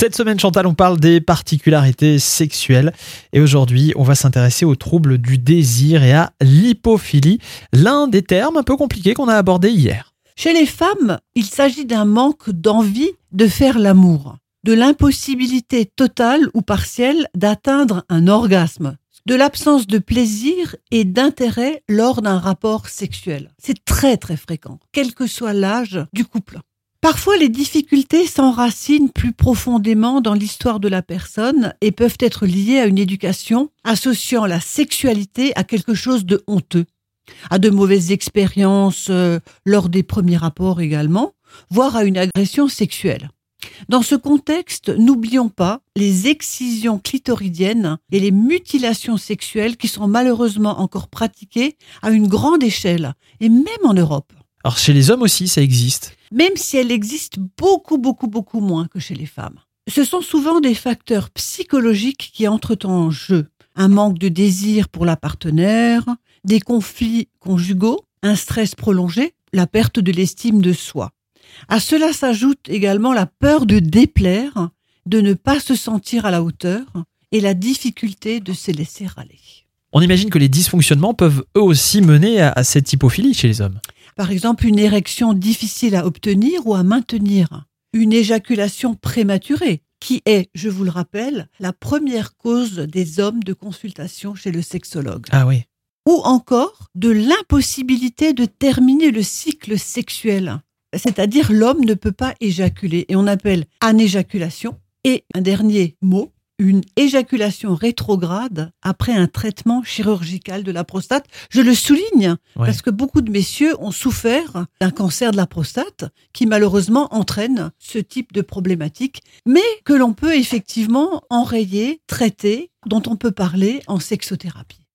Cette semaine, Chantal, on parle des particularités sexuelles. Et aujourd'hui, on va s'intéresser aux troubles du désir et à l'hypophilie, l'un des termes un peu compliqués qu'on a abordé hier. Chez les femmes, il s'agit d'un manque d'envie de faire l'amour, de l'impossibilité totale ou partielle d'atteindre un orgasme, de l'absence de plaisir et d'intérêt lors d'un rapport sexuel. C'est très très fréquent, quel que soit l'âge du couple. Parfois, les difficultés s'enracinent plus profondément dans l'histoire de la personne et peuvent être liées à une éducation associant la sexualité à quelque chose de honteux, à de mauvaises expériences euh, lors des premiers rapports également, voire à une agression sexuelle. Dans ce contexte, n'oublions pas les excisions clitoridiennes et les mutilations sexuelles qui sont malheureusement encore pratiquées à une grande échelle, et même en Europe. Alors chez les hommes aussi, ça existe. Même si elle existe beaucoup, beaucoup, beaucoup moins que chez les femmes. Ce sont souvent des facteurs psychologiques qui entrent en jeu. Un manque de désir pour la partenaire, des conflits conjugaux, un stress prolongé, la perte de l'estime de soi. À cela s'ajoute également la peur de déplaire, de ne pas se sentir à la hauteur et la difficulté de se laisser aller. On imagine que les dysfonctionnements peuvent eux aussi mener à, cette hypophilie chez les hommes. Par exemple, une érection difficile à obtenir ou à maintenir, une éjaculation prématurée, qui est, je vous le rappelle, la première cause des hommes de consultation chez le sexologue. Ah oui. Ou encore de l'impossibilité de terminer le cycle sexuel. C'est-à-dire l'homme ne peut pas éjaculer et on appelle anéjaculation. Et un dernier mot, une éjaculation rétrograde après un traitement chirurgical de la prostate. Je le souligne parce que beaucoup de messieurs ont souffert d'un cancer de la prostate qui malheureusement entraîne ce type de problématique, mais que l'on peut effectivement enrayer, traiter, dont on peut parler en sexothérapie.